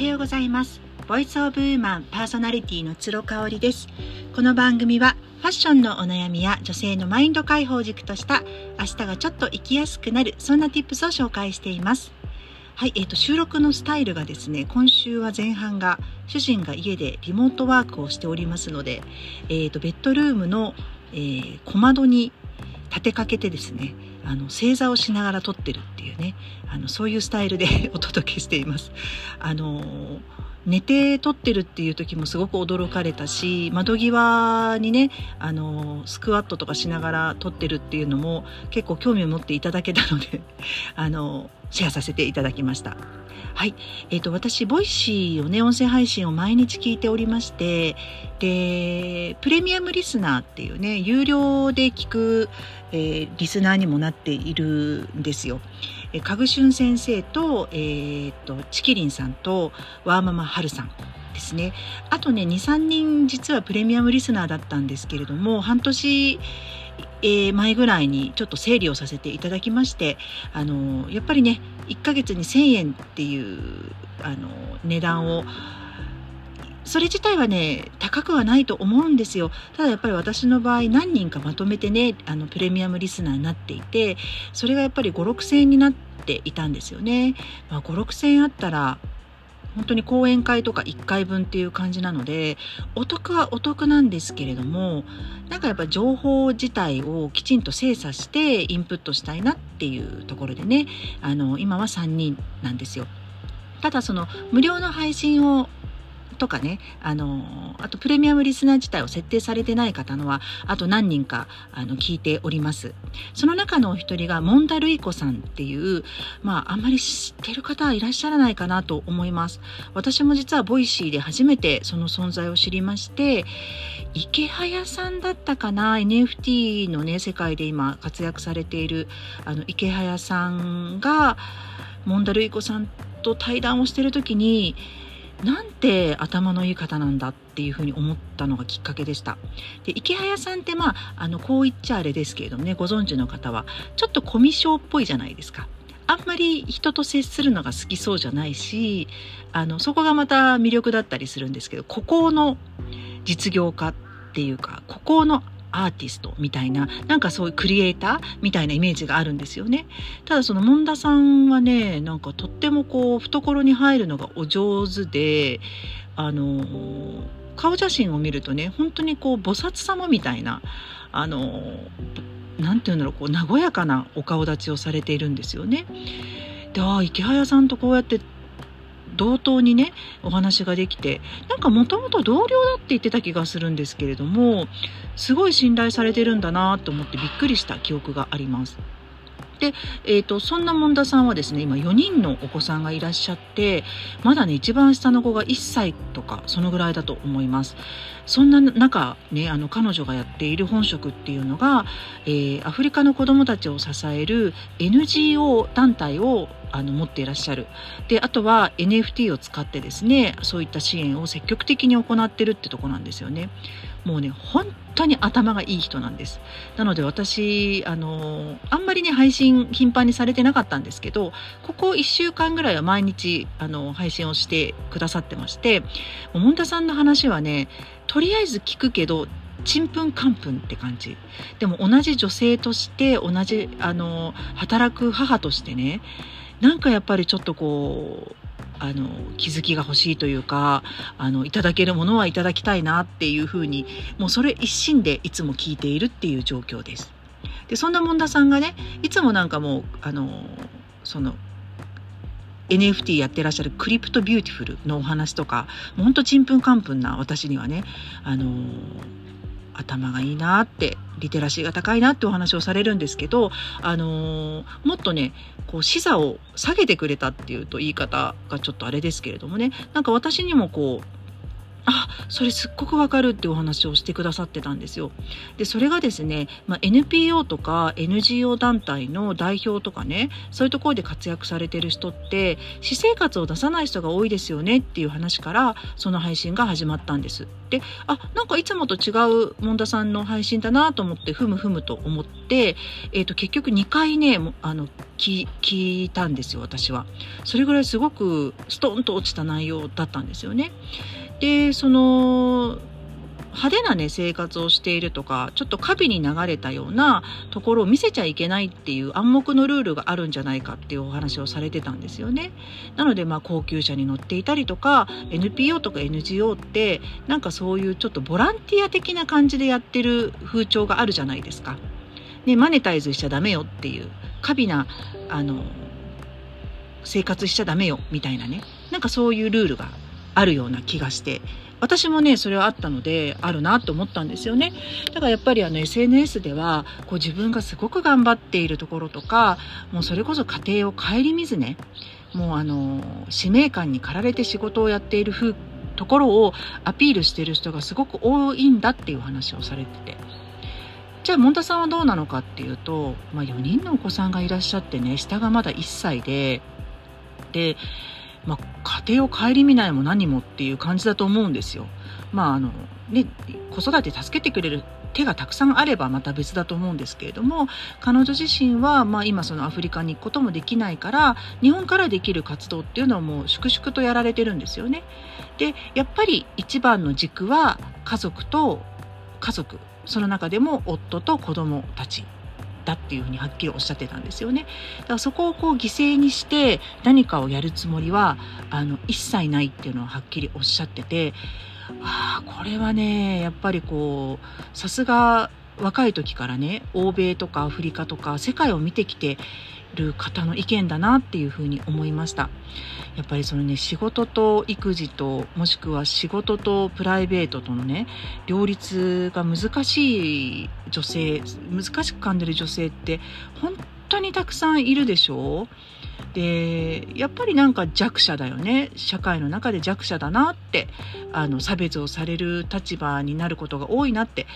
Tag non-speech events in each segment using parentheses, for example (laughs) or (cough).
はようございます。ボイスオブウーマンパーソナリティの鶴香織です。この番組はファッションのお悩みや女性のマインド解放軸とした明日がちょっと生きやすくなるそんな tips を紹介しています。はい、えーと、収録のスタイルがですね今週は前半が主人が家でリモートワークをしておりますので、えーと、ベッドルームの、えー、小窓に立てかけてですねあの正座をしながら撮ってるっていうねあのそういうスタイルで (laughs) お届けしています。あの寝て撮ってるっていう時もすごく驚かれたし窓際にねあのスクワットとかしながら撮ってるっていうのも結構興味を持っていただけたのであのシェアさせていただきました。はい。えっ、ー、と、私、 Voicy をね、音声配信を毎日聞いておりまして、で、プレミアムリスナーっていうね、有料で聞く、えー、リスナーにもなっているんですよ。えー、かぐしゅん先生と、えー、っと、チキリンさんと、ワーママハルさん。ですね。あとね、2、3人実はプレミアムリスナーだったんですけれども、半年えー、前ぐらいにちょっと整理をさせていただきましてあのやっぱりね1ヶ月に1,000円っていうあの値段をそれ自体はね高くはないと思うんですよ。ただやっぱり私の場合何人かまとめてねあのプレミアムリスナーになっていてそれがやっぱり5 6 0 0 0円になっていたんですよね、まあ、5 6 0 0 0円あったら本当に講演会とか1回分っていう感じなのでお得はお得なんですけれどもなんかやっぱ情報自体をきちんと精査してインプットしたいなっていうところでねあの今は3人なんですよ。ただその無料の配信をとかね、あの、あとプレミアムリスナー自体を設定されてない方のは、あと何人か、あの、聞いております。その中のお一人が、モンダルイコさんっていう、まあ、あんまり知ってる方はいらっしゃらないかなと思います。私も実は Voicy で初めてその存在を知りまして、イケハヤさんだったかな NFT のね、世界で今活躍されている、あの、イケハヤさんが、モンダルイコさんと対談をしてる時に、なんて頭のいい方なんだっていうふうに思ったのがきっかけでした。で池早さんってまああのこう言っちゃあれですけれどもねご存知の方はちょっとコミュ障っぽいじゃないですか。あんまり人と接するのが好きそうじゃないしあのそこがまた魅力だったりするんですけど孤高の実業家っていうか孤高のアーティストみたいななんかそういうクリエイターみたいなイメージがあるんですよねただその門田さんはねなんかとってもこう懐に入るのがお上手であの顔写真を見るとね本当にこう菩薩様みたいなあのなんて言うんだろうこう和やかなお顔立ちをされているんですよね。でああ池早さんとこうやって同等にねお話ができてなんかもともと同僚だって言ってた気がするんですけれどもすごい信頼されてるんだなと思ってびっくりした記憶があります。で、えーと、そんな門田さんはですね今4人のお子さんがいらっしゃってまだね一番下の子が1歳とかそのぐらいだと思いますそんな中ねあの彼女がやっている本職っていうのが、えー、アフリカの子どもたちを支える NGO 団体をあの持っていらっしゃる。であとは NFT を使ってですねそういった支援を積極的に行ってるってとこなんですよね。もうね本当に頭がいい人なんです。なので私あのあんまりね配信頻繁にされてなかったんですけどここ1週間ぐらいは毎日あの配信をしてくださってましてもんたさんの話はねとりあえず聞くけどちんぷんかんぷんって感じ。でも同じ女性として同じあの働く母としてねなんかやっぱりちょっとこうあの気づきが欲しいというかあのいただけるものはいただきたいなっていうふうにもうそれ一心でいつも聞いているっていう状況です。でそんな門田さんがねいつもなんかもうあのその NFT やってらっしゃる Crypto Beautiful のお話とかほんとちんぷんかんぷんな私にはねあの頭がいいなってリテラシーが高いなってお話をされるんですけど、あのー、もっとねこう視座を下げてくれたっていうと言い方がちょっとあれですけれどもねなんか私にもこうあそれすっごくわかるってお話をしてくださってたんですよ。でそれがですね、まあ、NPO とか NGO 団体の代表とかねそういうところで活躍されてる人って私生活を出さない人が多いですよねっていう話からその配信が始まったんです。であなんかいつもと違う門田さんの配信だなと思ってふむふむと思って、えー、と結局2回ねあの聞いたんですよ私は。それぐらいすごくストンと落ちた内容だったんですよね。でその派手なね生活をしているとかちょっと過敏に流れたようなところを見せちゃいけないっていう暗黙のルールがあるんじゃないかっていうお話をされてたんですよね。なのでまあ高級車に乗っていたりとか NPO とか NGO ってなんかそういうちょっとボランティア的な感じでやってる風潮があるじゃないですか。ね、マネタイズしちゃダメよっていう過敏なあの生活しちゃダメよみたいなねなんかそういうルールがあるような気がして私もねそれはあったのであるなと思ったんですよね。だからやっぱりあの SNS ではこう自分がすごく頑張っているところとかもうそれこそ家庭を顧みずねもうあの使命感に駆られて仕事をやっているところをアピールしている人がすごく多いんだっていう話をされてて。じゃあ門田さんはどうなのかっていうと、まあ、4人のお子さんがいらっしゃってね下がまだ1歳ででまあ、家庭を顧みないも何もっていう感じだと思うんですよ。まああのね、子育て助けてくれる手がたくさんあればまた別だと思うんですけれども彼女自身は、まあ、今そのアフリカに行くこともできないから日本からできる活動っていうのはもう粛々とやられてるんですよね。でやっぱり一番の軸は家族と家族その中でも夫と子供たちだっていうふうにはっきりおっしゃってたんですよね。だからそこをこう犠牲にして何かをやるつもりはあの一切ないっていうのははっきりおっしゃっててああこれはねやっぱりこうさすが若い時からね欧米とかアフリカとか世界を見てきてる方の意見だなっていうふうに思いました。やっぱりそのね仕事と育児ともしくは仕事とプライベートとのね両立が難しい女性難しく感じる女性って本当にたくさんいるでしょう。でやっぱりなんか弱者だよね。社会の中で弱者だなってあの差別をされる立場になることが多いなって。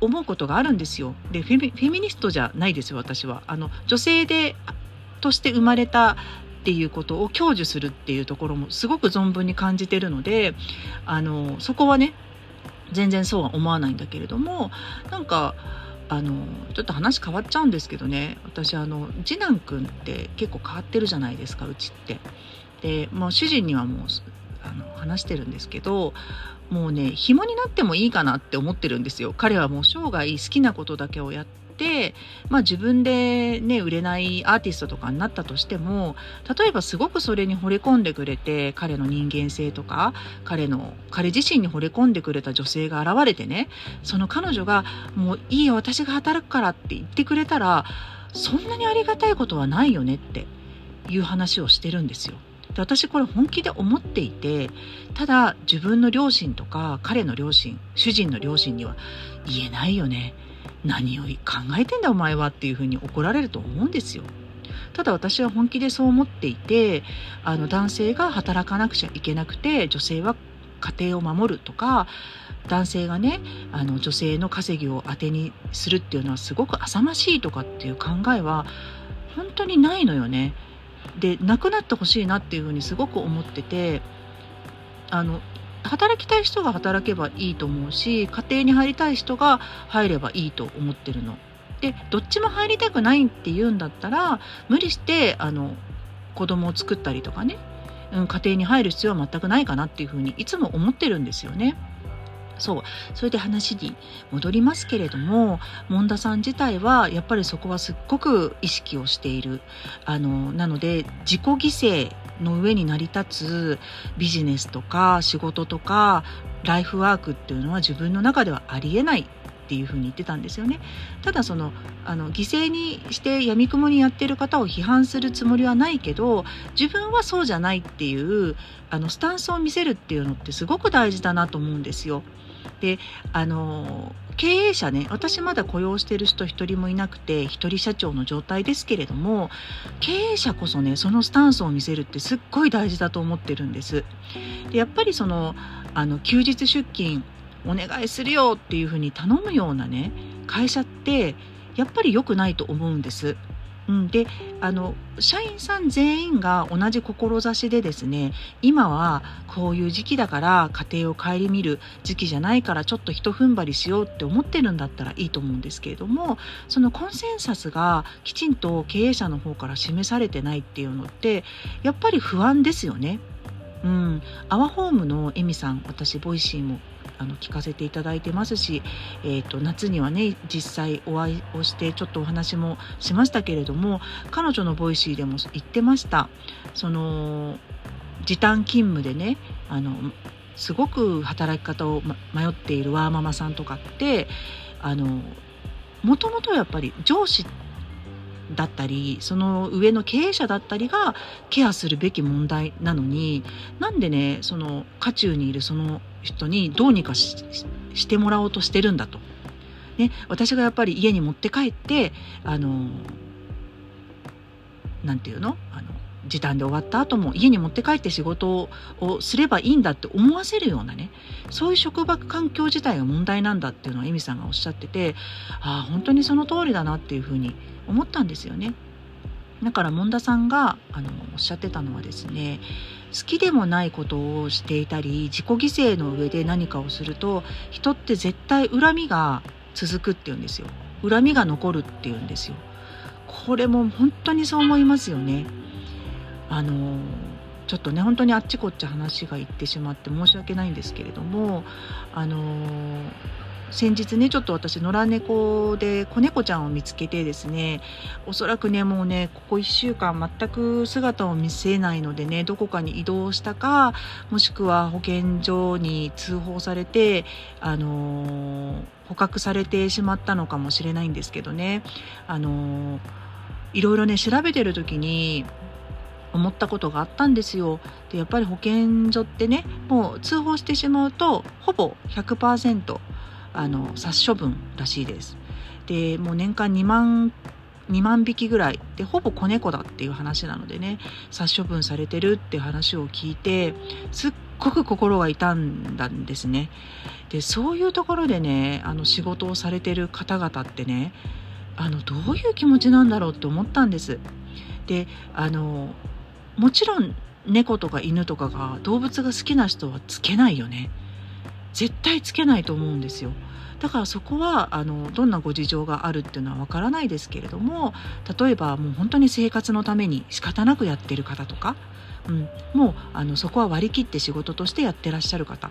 思うことがあるんですよ。でフェミニストじゃないですよ私は。あの女性でとして生まれたっていうことを享受するっていうところもすごく存分に感じてるのであのそこはね全然そうは思わないんだけれどもなんかあのちょっと話変わっちゃうんですけどね私あの次男くんって結構変わってるじゃないですかうちって。で、まあ、主人にはもうあの話してるんですけどもうね紐になってもいいかなって思ってるんですよ彼はもう生涯好きなことだけをやってまあ自分でね売れないアーティストとかになったとしても例えばすごくそれに惚れ込んでくれて彼の人間性とか彼の彼自身に惚れ込んでくれた女性が現れてねその彼女がもういいよ私が働くからって言ってくれたらそんなにありがたいことはないよねっていう話をしてるんですよ。で私これ本気で思っていてただ自分の両親とか彼の両親主人の両親には言えないよね何を考えてんだお前はっていうふうに怒られると思うんですよただ私は本気でそう思っていてあの男性が働かなくちゃいけなくて女性は家庭を守るとか男性がねあの女性の稼ぎを当てにするっていうのはすごく浅ましいとかっていう考えは本当にないのよね。でなくなってほしいなっていうふうにすごく思っててあの働きたい人が働けばいいと思うし家庭に入りたい人が入ればいいと思ってるの。でどっちも入りたくないって言うんだったら無理してあの子供を作ったりとかね、うん、家庭に入る必要は全くないかなっていうふうにいつも思ってるんですよね。そうそれで話に戻りますけれども門田さん自体はやっぱりそこはすっごく意識をしているあのなので自己犠牲の上に成り立つビジネスとか仕事とかライフワークっていうのは自分の中ではありえないっていうふうに言ってたんですよね。ただそのあの犠牲にしてやみくもにやってる方を批判するつもりはないけど自分はそうじゃないっていうあのスタンスを見せるっていうのってすごく大事だなと思うんですよ。であの経営者ね私まだ雇用してる人一人もいなくて一人社長の状態ですけれども経営者こそねそのスタンスを見せるってすっごい大事だと思ってるんです。でやっぱりそのあの休日出勤お願いするよっていうふうに頼むようなね会社ってやっぱり良くないと思うんです。うん、であの社員さん全員が同じ志でですね今はこういう時期だから家庭を顧みる時期じゃないからちょっとひと踏ん張りしようって思ってるんだったらいいと思うんですけれどもそのコンセンサスがきちんと経営者の方から示されてないっていうのってやっぱり不安ですよね。うん、 OURHOME のエミさん私 Voicy もあの聞かせていただいてますし、えーと、夏にはね実際お会いをしてちょっとお話もしましたけれども彼女の Voicy でも言ってました。その時短勤務でねあのすごく働き方を、迷っているワーママさんとかってあのもともとやっぱり上司だったりその上の経営者だったりがケアするべき問題なのになんでねその渦中にいるその人にどうにかしてもらおうとしてるんだと。ね、私がやっぱり家に持って帰ってあのなんていうの？あの時短で終わった後も家に持って帰って仕事をすればいいんだって思わせるようなねそういう職場環境自体が問題なんだっていうのはエミさんがおっしゃっててああ本当にその通りだなっていうふうに思ったんですよね。だから門田さんがあのおっしゃってたのはですね好きでもないことをしていたり自己犠牲の上で何かをすると人って絶対恨みが続くっていうんですよ。恨みが残るっていうんですよ。これも本当にそう思いますよね。あのちょっとね本当にあっちこっち話がいってしまって申し訳ないんですけれどもあの先日ねちょっと私野良猫で子猫ちゃんを見つけてですねおそらくねもうねここ1週間全く姿を見せないのでねどこかに移動したかもしくは保健所に通報されてあのー、捕獲されてしまったのかもしれないんですけどねあのー、いろいろね調べてる時に思ったことがあったんですよ。でやっぱり保健所ってねもう通報してしまうとほぼ100%あの殺処分らしいです。でもう年間2万2万匹ぐらいでほぼ子猫だっていう話なのでね殺処分されてるって話を聞いてすっごく心が痛んだんですね。でそういうところでねあの仕事をされてる方々ってねあのどういう気持ちなんだろうって思ったんです。であのもちろん猫とか犬とかが動物が好きな人はつけないよね。絶対つけないと思うんですよ。だからそこはあのどんなご事情があるっていうのはわからないですけれども例えばもう本当に生活のために仕方なくやってる方とか、うん、もうあのそこは割り切って仕事としてやってらっしゃる方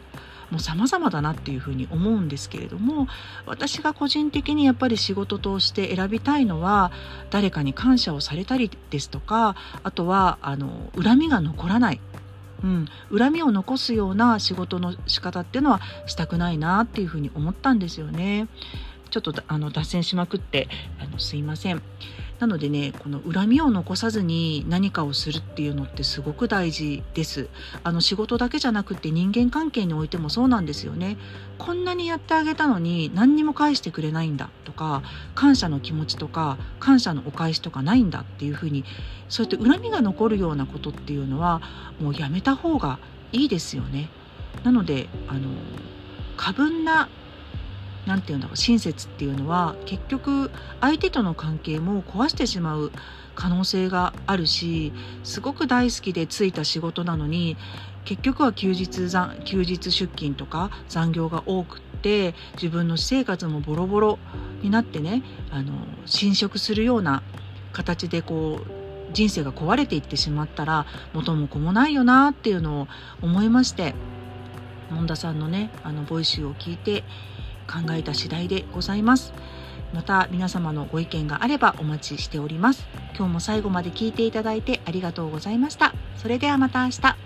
もう様々だなっていうふうに思うんですけれども私が個人的にやっぱり仕事として選びたいのは誰かに感謝をされたりですとかあとはあの恨みが残らないうん、恨みを残すような仕事の仕方っていうのはしたくないなっていうふうに思ったんですよね。ちょっとあの脱線しまくってあのすいません。なのでねこの恨みを残さずに何かをするっていうのってすごく大事です。あの仕事だけじゃなくて人間関係においてもそうなんですよね。こんなにやってあげたのに何にも返してくれないんだとか感謝の気持ちとか感謝のお返しとかないんだっていうふうにそうやって恨みが残るようなことっていうのはもうやめた方がいいですよね。なのであの過分な何て言うんだろう親切っていうのは結局相手との関係も壊してしまう可能性があるしすごく大好きでついた仕事なのに結局は休日休日出勤とか残業が多くって自分の私生活もボロボロになってねあの侵食するような形でこう人生が壊れていってしまったら元も子もないよなっていうのを思いまして門田さんのねあのボイシーを聞いて考えた次第でございます。また皆様のご意見があればお待ちしております。今日も最後まで聞いていただいてありがとうございました。それではまた明日。